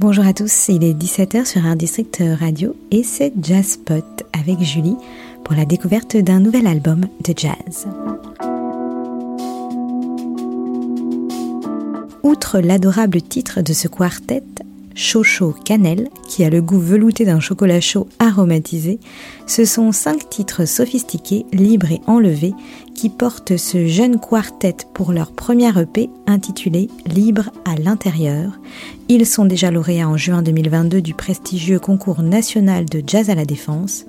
Bonjour à tous, il est 17h sur un district radio et c'est Jazzpot avec Julie pour la découverte d'un nouvel album de jazz. Outre l'adorable titre de ce quartet, Chocho Cannelle, qui a le goût velouté d'un chocolat chaud aromatisé, ce sont cinq titres sophistiqués, libres et enlevés qui portent ce jeune quartet pour leur première EP intitulé Libre à l'intérieur. Ils sont déjà lauréats en juin 2022 du prestigieux concours national de jazz à la défense.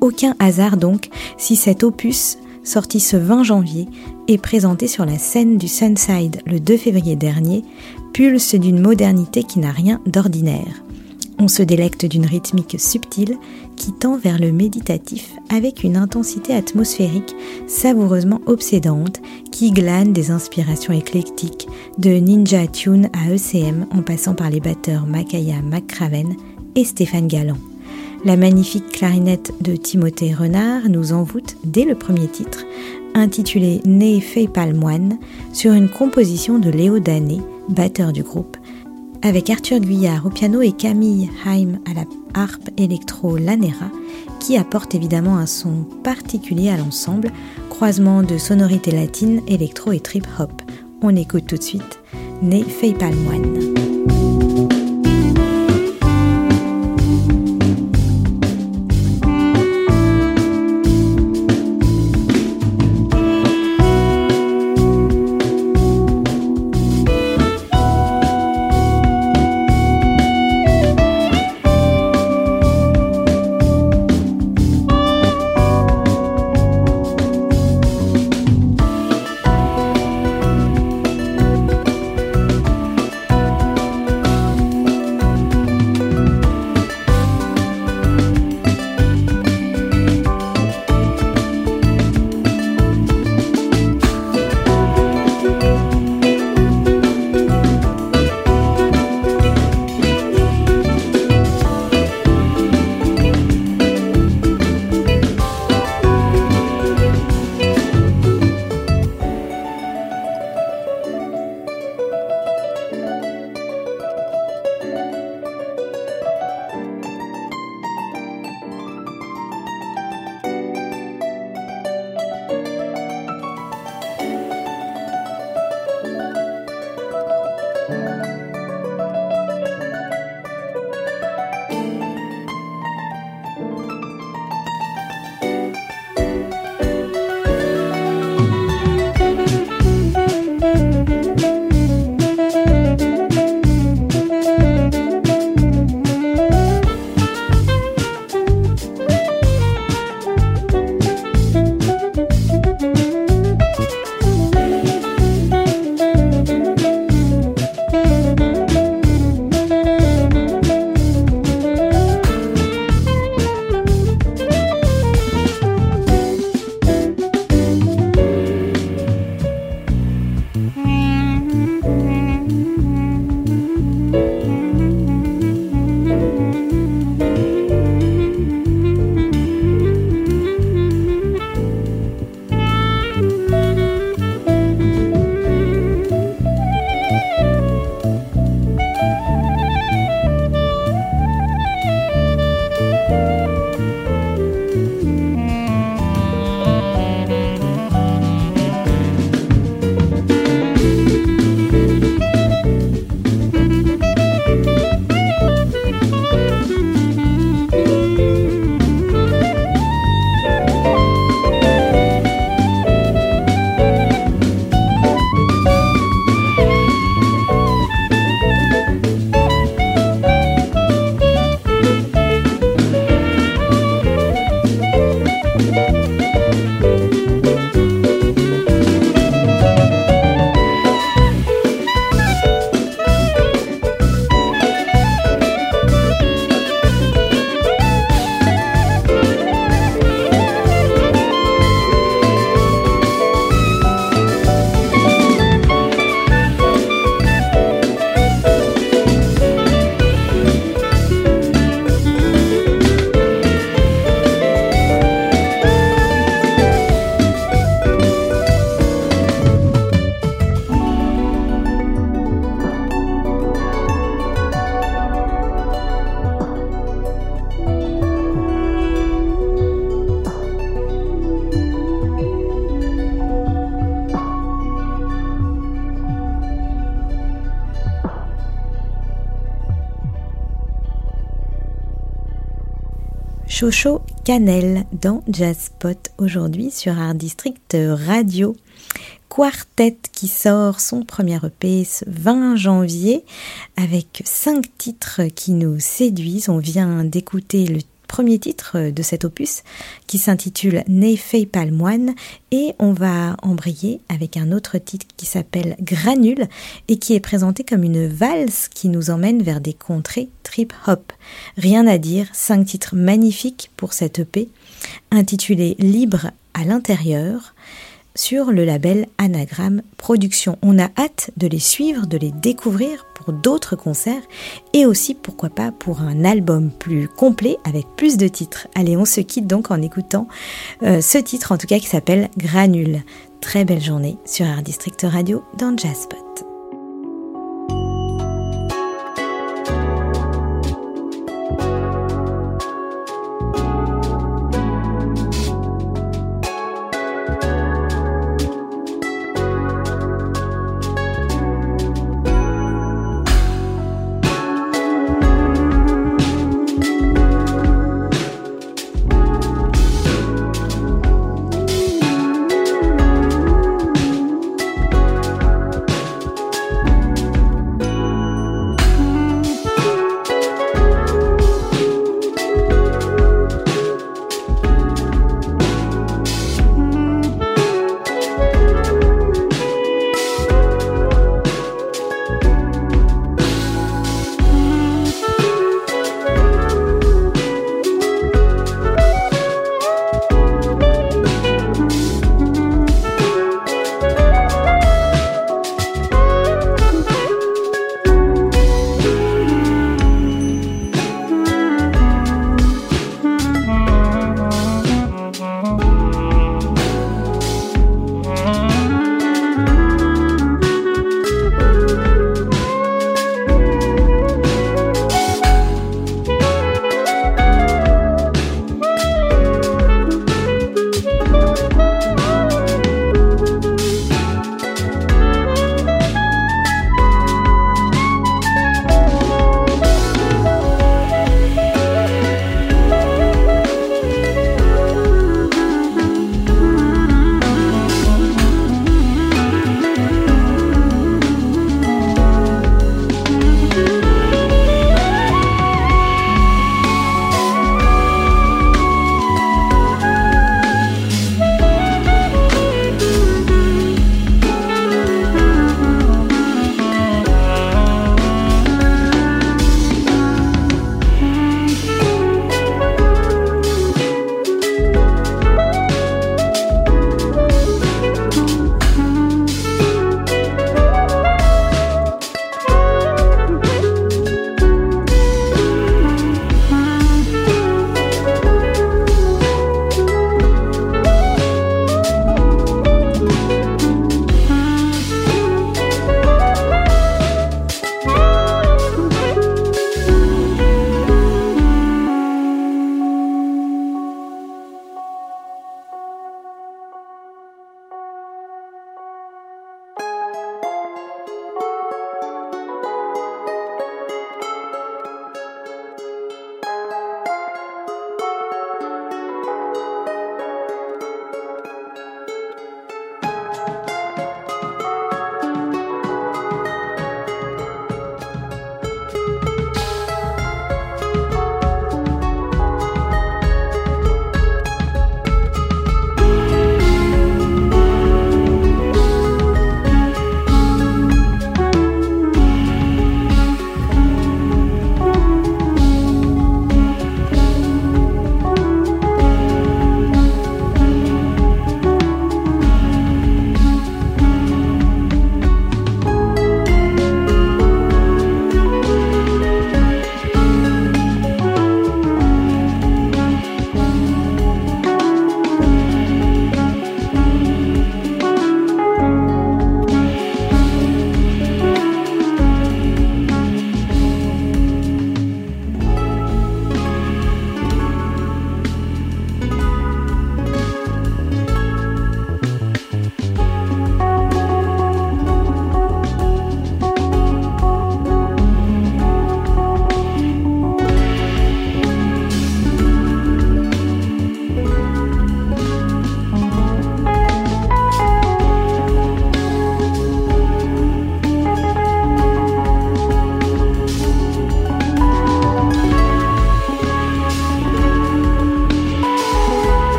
Aucun hasard donc si cet opus sorti ce 20 janvier et présenté sur la scène du Sunside le 2 février dernier, pulse d'une modernité qui n'a rien d'ordinaire. On se délecte d'une rythmique subtile qui tend vers le méditatif avec une intensité atmosphérique savoureusement obsédante qui glane des inspirations éclectiques de Ninja Tune à ECM en passant par les batteurs Makaya McCraven et Stéphane Galland. La magnifique clarinette de Timothée Renard nous envoûte dès le premier titre, intitulé Né fait palmoine, sur une composition de Léo Dané, batteur du groupe, avec Arthur Guyard au piano et Camille Haim à la harpe électro Lanera, qui apporte évidemment un son particulier à l'ensemble, croisement de sonorités latines, électro et trip hop. On écoute tout de suite Né fait palmoine. Chocho Cannelle dans Jazzpot aujourd'hui sur Art District Radio. Quartet qui sort son premier EP ce 20 janvier avec cinq titres qui nous séduisent. On vient d'écouter le premier titre de cet opus qui s'intitule Ne fais pas le moine et on va embrayer avec un autre titre qui s'appelle Granule et qui est présenté comme une valse qui nous emmène vers des contrées trip hop. Rien à dire, cinq titres magnifiques pour cette EP intitulé Libre à l'intérieur sur le label Anagram Production. On a hâte de les suivre, de les découvrir pour d'autres concerts et aussi pourquoi pas pour un album plus complet avec plus de titres. Allez, on se quitte donc en écoutant euh, ce titre en tout cas qui s'appelle Granule. Très belle journée sur Art District Radio dans Jazzpot.